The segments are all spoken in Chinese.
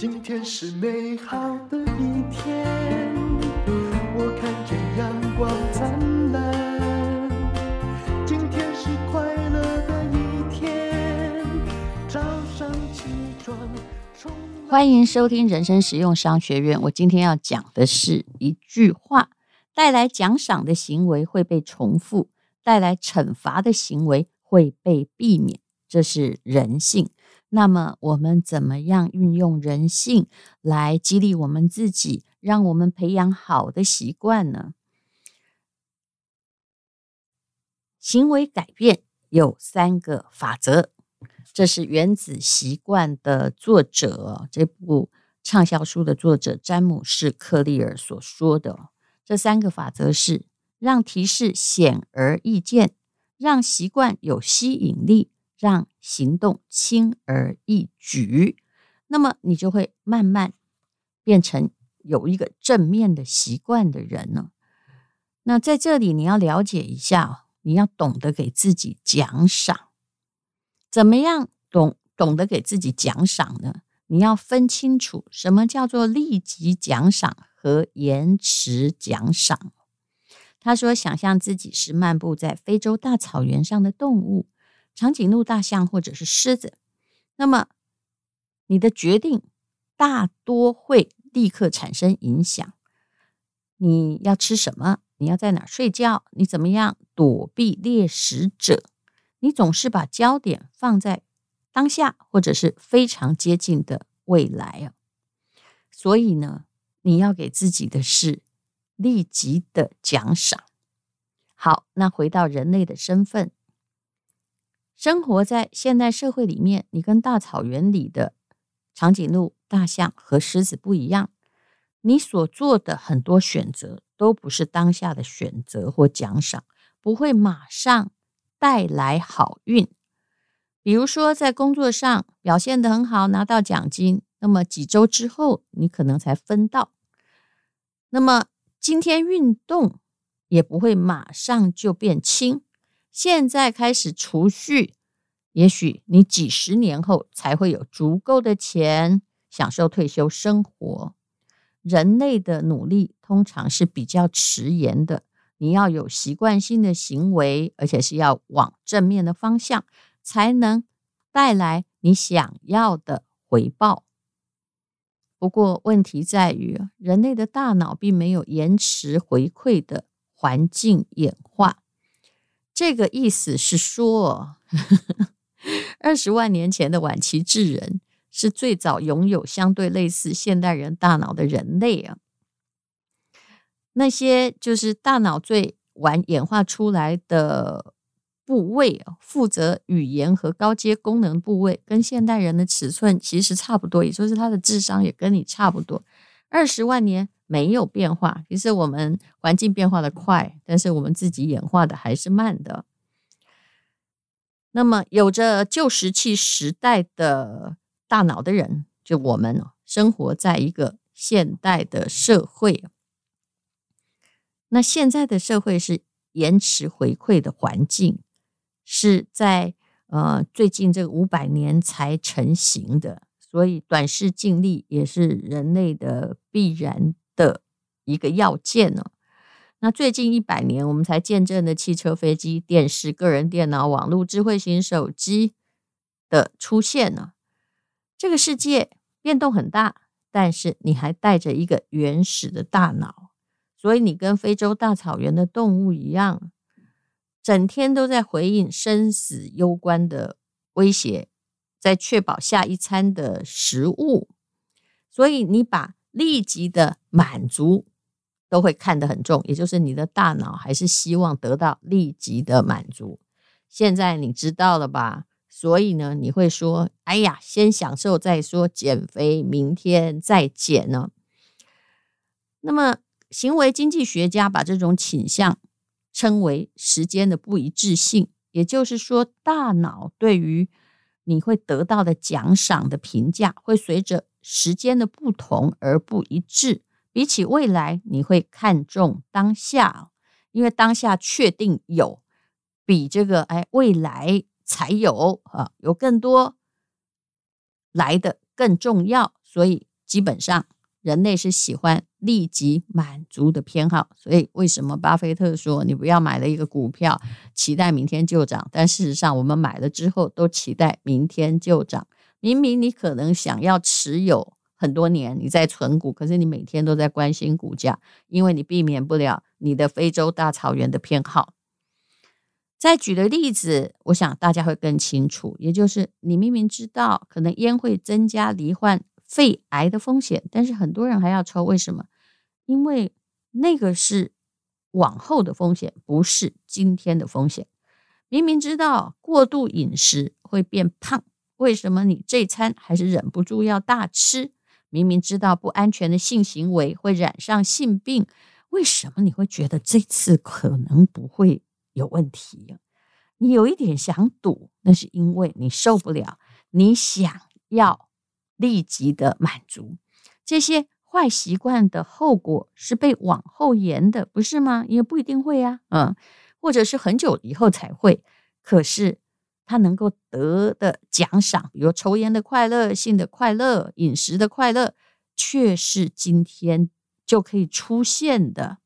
今天是美好的一天，我看见阳光灿烂。今天是快乐的一天，早上起床。欢迎收听人生实用商学院。我今天要讲的是一句话：带来奖赏的行为会被重复，带来惩罚的行为会被避免。这是人性。那么，我们怎么样运用人性来激励我们自己，让我们培养好的习惯呢？行为改变有三个法则，这是《原子习惯》的作者，这部畅销书的作者詹姆士·克利尔所说的。这三个法则是：让提示显而易见，让习惯有吸引力。让行动轻而易举，那么你就会慢慢变成有一个正面的习惯的人呢。那在这里你要了解一下，你要懂得给自己奖赏。怎么样懂懂得给自己奖赏呢？你要分清楚什么叫做立即奖赏和延迟奖赏。他说，想象自己是漫步在非洲大草原上的动物。长颈鹿、大象或者是狮子，那么你的决定大多会立刻产生影响。你要吃什么？你要在哪睡觉？你怎么样躲避猎食者？你总是把焦点放在当下，或者是非常接近的未来啊。所以呢，你要给自己的是立即的奖赏。好，那回到人类的身份。生活在现代社会里面，你跟大草原里的长颈鹿、大象和狮子不一样。你所做的很多选择都不是当下的选择或奖赏，不会马上带来好运。比如说，在工作上表现得很好，拿到奖金，那么几周之后你可能才分到。那么今天运动也不会马上就变轻。现在开始储蓄，也许你几十年后才会有足够的钱享受退休生活。人类的努力通常是比较迟延的，你要有习惯性的行为，而且是要往正面的方向，才能带来你想要的回报。不过问题在于，人类的大脑并没有延迟回馈的环境演化。这个意思是说，二十万年前的晚期智人是最早拥有相对类似现代人大脑的人类啊。那些就是大脑最晚演化出来的部位，负责语言和高阶功能部位，跟现代人的尺寸其实差不多，也就是他的智商也跟你差不多。二十万年。没有变化，其实我们环境变化的快，但是我们自己演化的还是慢的。那么，有着旧石器时代的大脑的人，就我们生活在一个现代的社会。那现在的社会是延迟回馈的环境，是在呃最近这五百年才成型的，所以短视近利也是人类的必然的一个要件呢。那最近一百年，我们才见证的汽车、飞机、电视、个人电脑、网络、智慧型手机的出现呢。这个世界变动很大，但是你还带着一个原始的大脑，所以你跟非洲大草原的动物一样，整天都在回应生死攸关的威胁，在确保下一餐的食物。所以你把立即的满足都会看得很重，也就是你的大脑还是希望得到立即的满足。现在你知道了吧？所以呢，你会说：“哎呀，先享受再说，减肥明天再减呢。”那么，行为经济学家把这种倾向称为时间的不一致性，也就是说，大脑对于你会得到的奖赏的评价会随着时间的不同而不一致。比起未来，你会看重当下，因为当下确定有，比这个哎未来才有啊，有更多来的更重要，所以基本上人类是喜欢立即满足的偏好，所以为什么巴菲特说你不要买了一个股票，期待明天就涨？但事实上，我们买了之后都期待明天就涨。明明你可能想要持有很多年，你在存股，可是你每天都在关心股价，因为你避免不了你的非洲大草原的偏好。再举的例子，我想大家会更清楚，也就是你明明知道可能烟会增加罹患肺癌的风险，但是很多人还要抽，为什么？因为那个是往后的风险，不是今天的风险。明明知道过度饮食会变胖，为什么你这餐还是忍不住要大吃？明明知道不安全的性行为会染上性病，为什么你会觉得这次可能不会？有问题，你有一点想赌，那是因为你受不了，你想要立即的满足。这些坏习惯的后果是被往后延的，不是吗？也不一定会啊，嗯，或者是很久以后才会。可是他能够得的奖赏，比如抽烟的快乐、性的快乐、饮食的快乐，却是今天就可以出现的。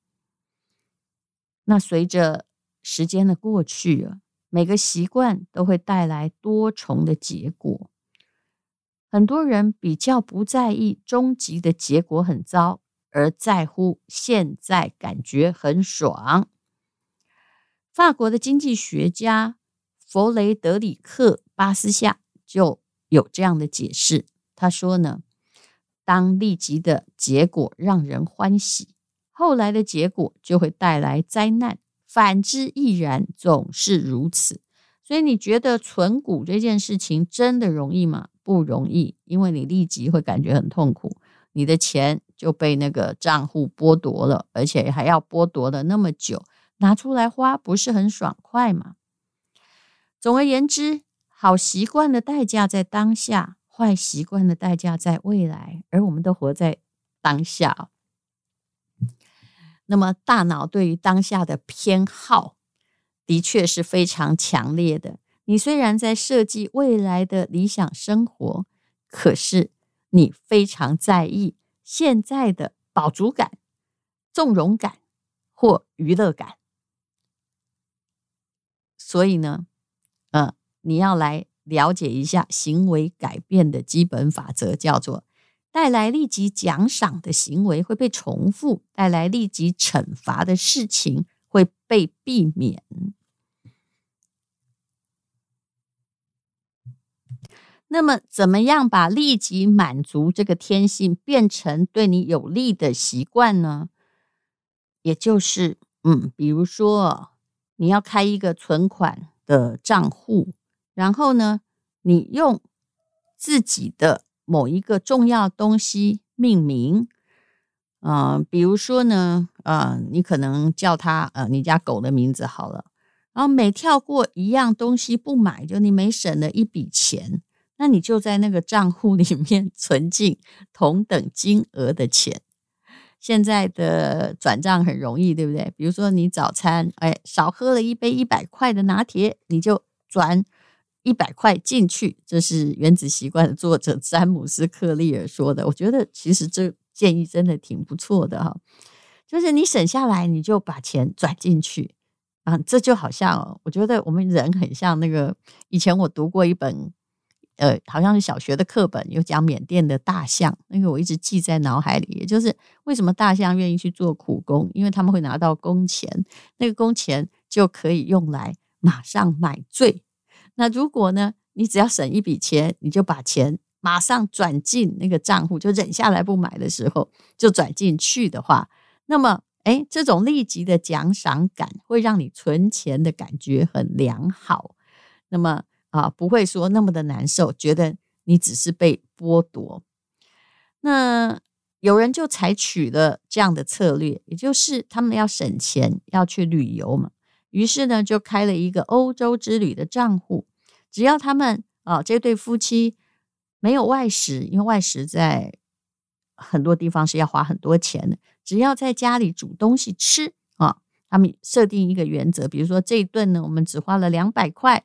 那随着时间的过去啊，每个习惯都会带来多重的结果。很多人比较不在意终极的结果很糟，而在乎现在感觉很爽。法国的经济学家弗雷德里克·巴斯夏就有这样的解释。他说呢，当立即的结果让人欢喜，后来的结果就会带来灾难。反之亦然，总是如此。所以你觉得存股这件事情真的容易吗？不容易，因为你立即会感觉很痛苦，你的钱就被那个账户剥夺了，而且还要剥夺了那么久，拿出来花不是很爽快吗？总而言之，好习惯的代价在当下，坏习惯的代价在未来，而我们都活在当下。那么，大脑对于当下的偏好的确是非常强烈的。你虽然在设计未来的理想生活，可是你非常在意现在的饱足感、纵容感或娱乐感。所以呢，你要来了解一下行为改变的基本法则，叫做。带来立即奖赏的行为会被重复，带来立即惩罚的事情会被避免。那么，怎么样把立即满足这个天性变成对你有利的习惯呢？也就是，嗯，比如说，你要开一个存款的账户，然后呢，你用自己的。某一个重要东西命名，嗯、比如说呢，呃，你可能叫它呃，你家狗的名字好了。然后每跳过一样东西不买，就你每省了一笔钱，那你就在那个账户里面 存进同等金额的钱。现在的转账很容易，对不对？比如说你早餐哎少喝了一杯一百块的拿铁，你就转。一百块进去，这是《原子习惯》的作者詹姆斯·克利尔说的。我觉得其实这建议真的挺不错的哈，就是你省下来，你就把钱转进去啊，这就好像，我觉得我们人很像那个以前我读过一本，呃，好像是小学的课本，有讲缅甸的大象，那个我一直记在脑海里，也就是为什么大象愿意去做苦工，因为他们会拿到工钱，那个工钱就可以用来马上买醉。那如果呢，你只要省一笔钱，你就把钱马上转进那个账户，就忍下来不买的时候就转进去的话，那么，诶，这种立即的奖赏感会让你存钱的感觉很良好。那么啊，不会说那么的难受，觉得你只是被剥夺。那有人就采取了这样的策略，也就是他们要省钱，要去旅游嘛。于是呢，就开了一个欧洲之旅的账户。只要他们啊，这对夫妻没有外食，因为外食在很多地方是要花很多钱的。只要在家里煮东西吃啊，他们设定一个原则，比如说这一顿呢，我们只花了两百块，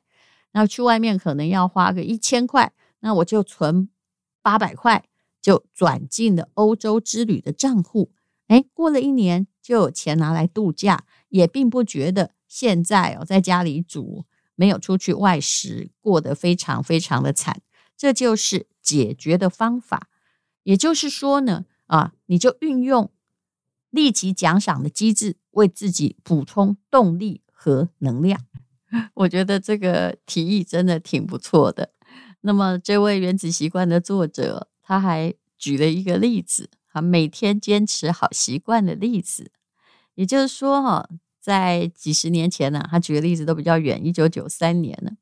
然后去外面可能要花个一千块，那我就存八百块，就转进了欧洲之旅的账户。哎，过了一年就有钱拿来度假，也并不觉得现在哦在家里煮，没有出去外食，过得非常非常的惨。这就是解决的方法。也就是说呢，啊，你就运用立即奖赏的机制，为自己补充动力和能量。我觉得这个提议真的挺不错的。那么，这位原子习惯的作者，他还举了一个例子，啊，每天坚持好习惯的例子。也就是说，哈，在几十年前呢，他举的例子都比较远，一九九三年呢。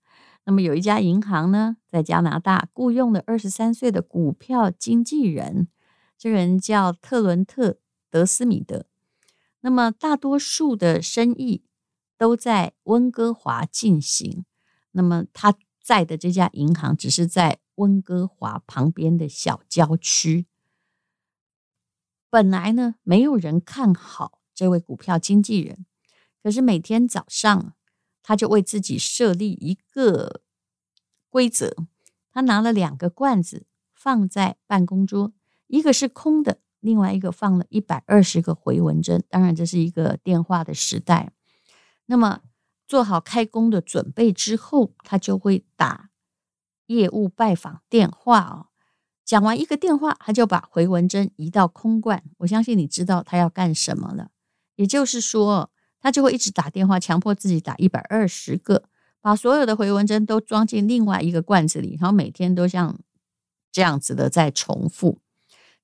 那么，有一家银行呢，在加拿大雇佣了二十三岁的股票经纪人，这人叫特伦特·德斯米德。那么，大多数的生意都在温哥华进行。那么，他。在的这家银行只是在温哥华旁边的小郊区。本来呢，没有人看好这位股票经纪人，可是每天早上，他就为自己设立一个规则：他拿了两个罐子放在办公桌，一个是空的，另外一个放了一百二十个回纹针。当然，这是一个电话的时代。那么。做好开工的准备之后，他就会打业务拜访电话哦。讲完一个电话，他就把回纹针移到空罐。我相信你知道他要干什么了。也就是说，他就会一直打电话，强迫自己打一百二十个，把所有的回纹针都装进另外一个罐子里，然后每天都像这样子的在重复。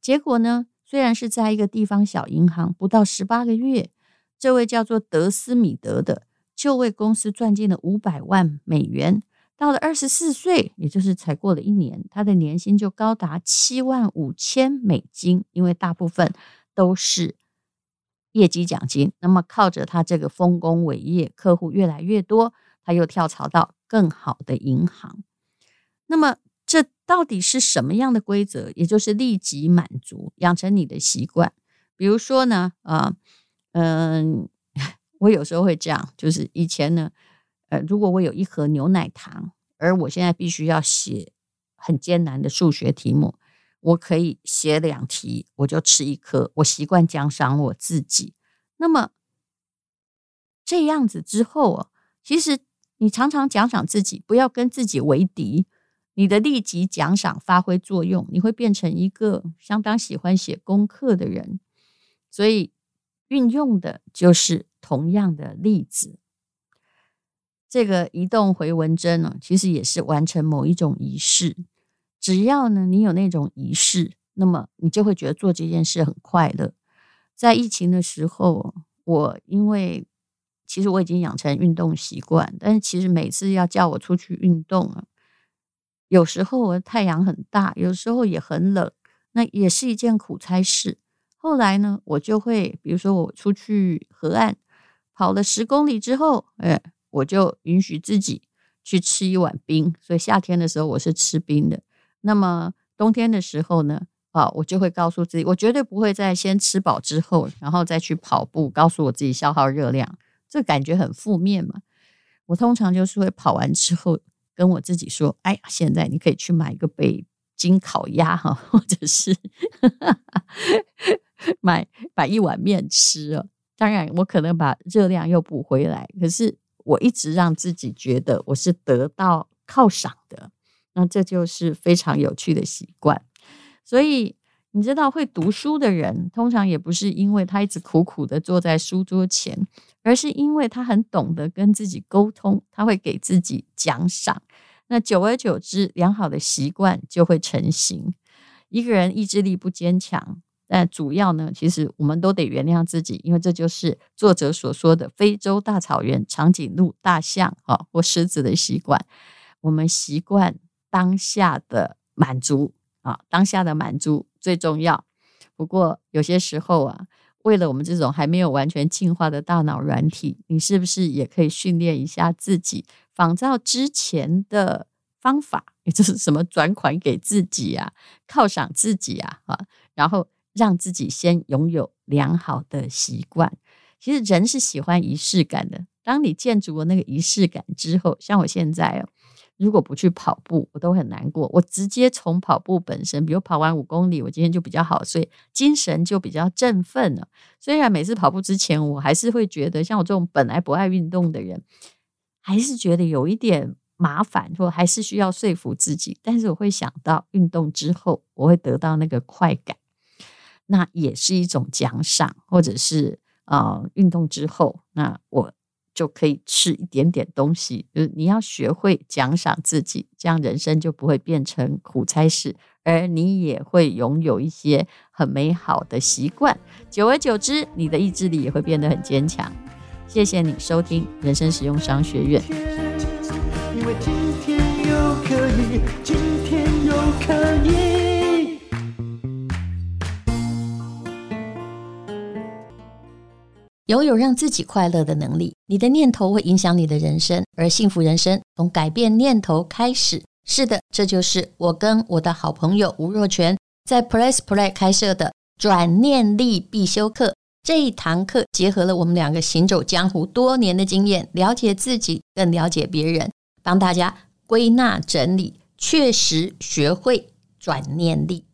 结果呢，虽然是在一个地方小银行，不到十八个月，这位叫做德斯米德的。就为公司赚进了五百万美元。到了二十四岁，也就是才过了一年，他的年薪就高达七万五千美金，因为大部分都是业绩奖金。那么靠着他这个丰功伟业，客户越来越多，他又跳槽到更好的银行。那么这到底是什么样的规则？也就是立即满足，养成你的习惯。比如说呢，啊、呃，嗯。我有时候会这样，就是以前呢，呃，如果我有一盒牛奶糖，而我现在必须要写很艰难的数学题目，我可以写两题，我就吃一颗，我习惯奖赏我自己。那么这样子之后啊，其实你常常奖赏自己，不要跟自己为敌，你的立即奖赏发挥作用，你会变成一个相当喜欢写功课的人。所以运用的就是。同样的例子，这个移动回纹针呢，其实也是完成某一种仪式。只要呢，你有那种仪式，那么你就会觉得做这件事很快乐。在疫情的时候，我因为其实我已经养成运动习惯，但是其实每次要叫我出去运动啊，有时候我太阳很大，有时候也很冷，那也是一件苦差事。后来呢，我就会比如说我出去河岸。跑了十公里之后，哎，我就允许自己去吃一碗冰。所以夏天的时候我是吃冰的。那么冬天的时候呢，啊，我就会告诉自己，我绝对不会在先吃饱之后，然后再去跑步，告诉我自己消耗热量，这感觉很负面嘛。我通常就是会跑完之后跟我自己说：“哎呀，现在你可以去买一个北京烤鸭哈，或者是买买一碗面吃哦。”当然，我可能把热量又补回来，可是我一直让自己觉得我是得到犒赏的，那这就是非常有趣的习惯。所以你知道，会读书的人通常也不是因为他一直苦苦的坐在书桌前，而是因为他很懂得跟自己沟通，他会给自己奖赏。那久而久之，良好的习惯就会成型。一个人意志力不坚强。但主要呢，其实我们都得原谅自己，因为这就是作者所说的非洲大草原、长颈鹿、大象啊或狮子的习惯。我们习惯当下的满足啊，当下的满足最重要。不过有些时候啊，为了我们这种还没有完全进化的大脑软体，你是不是也可以训练一下自己，仿照之前的方法，也就是什么转款给自己啊，犒赏自己啊啊，然后。让自己先拥有良好的习惯。其实人是喜欢仪式感的。当你建筑了那个仪式感之后，像我现在哦，如果不去跑步，我都很难过。我直接从跑步本身，比如跑完五公里，我今天就比较好所以，精神就比较振奋了。虽然每次跑步之前，我还是会觉得，像我这种本来不爱运动的人，还是觉得有一点麻烦，或还是需要说服自己。但是我会想到运动之后，我会得到那个快感，那也是一种奖赏，或者是呃，运动之后，那我。就可以吃一点点东西，就是你要学会奖赏自己，这样人生就不会变成苦差事，而你也会拥有一些很美好的习惯。久而久之，你的意志力也会变得很坚强。谢谢你收听人生实用商学院。因为今天又可以，拥有让自己快乐的能力，你的念头会影响你的人生，而幸福人生从改变念头开始。是的，这就是我跟我的好朋友吴若权在 Press Play 开设的转念力必修课。这一堂课结合了我们两个行走江湖多年的经验，了解自己，更了解别人，帮大家归纳整理，确实学会转念力。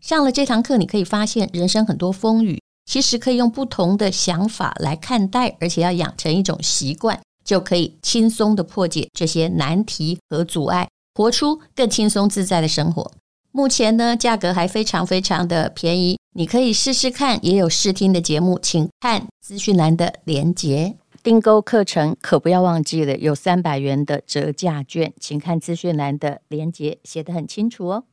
上了这堂课，你可以发现人生很多风雨。其实可以用不同的想法来看待，而且要养成一种习惯，就可以轻松地破解这些难题和阻碍，活出更轻松自在的生活。目前呢，价格还非常非常的便宜，你可以试试看。也有试听的节目，请看资讯栏的连结。订购课程可不要忘记了，有三百元的折价券，请看资讯栏的连结，写得很清楚哦。